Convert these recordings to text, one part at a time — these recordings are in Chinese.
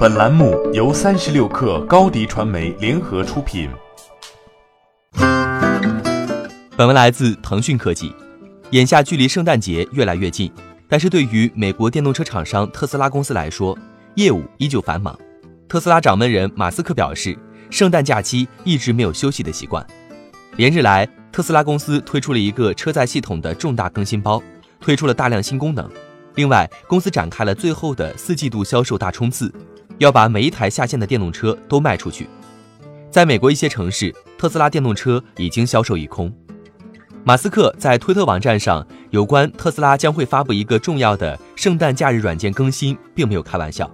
本栏目由三十六氪高低传媒联合出品。本文来自腾讯科技。眼下距离圣诞节越来越近，但是对于美国电动车厂商特斯拉公司来说，业务依旧繁忙。特斯拉掌门人马斯克表示，圣诞假期一直没有休息的习惯。连日来，特斯拉公司推出了一个车载系统的重大更新包，推出了大量新功能。另外，公司展开了最后的四季度销售大冲刺。要把每一台下线的电动车都卖出去。在美国一些城市，特斯拉电动车已经销售一空。马斯克在推特网站上有关特斯拉将会发布一个重要的圣诞假日软件更新，并没有开玩笑。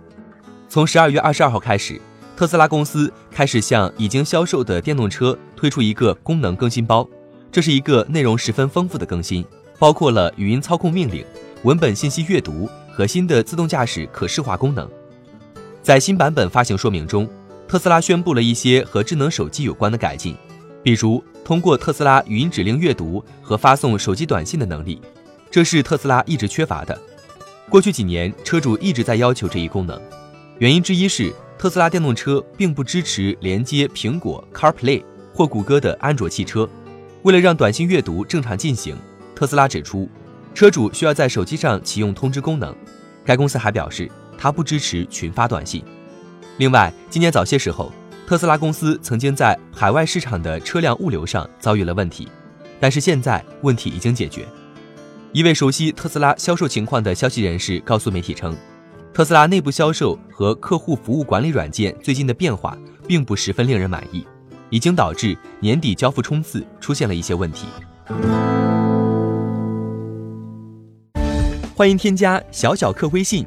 从十二月二十二号开始，特斯拉公司开始向已经销售的电动车推出一个功能更新包。这是一个内容十分丰富的更新，包括了语音操控命令、文本信息阅读和新的自动驾驶可视化功能。在新版本发行说明中，特斯拉宣布了一些和智能手机有关的改进，比如通过特斯拉语音指令阅读和发送手机短信的能力，这是特斯拉一直缺乏的。过去几年，车主一直在要求这一功能，原因之一是特斯拉电动车并不支持连接苹果 CarPlay 或谷歌的安卓汽车。为了让短信阅读正常进行，特斯拉指出，车主需要在手机上启用通知功能。该公司还表示。它不支持群发短信。另外，今年早些时候，特斯拉公司曾经在海外市场的车辆物流上遭遇了问题，但是现在问题已经解决。一位熟悉特斯拉销售情况的消息人士告诉媒体称，特斯拉内部销售和客户服务管理软件最近的变化并不十分令人满意，已经导致年底交付冲刺出现了一些问题。欢迎添加小小客微信。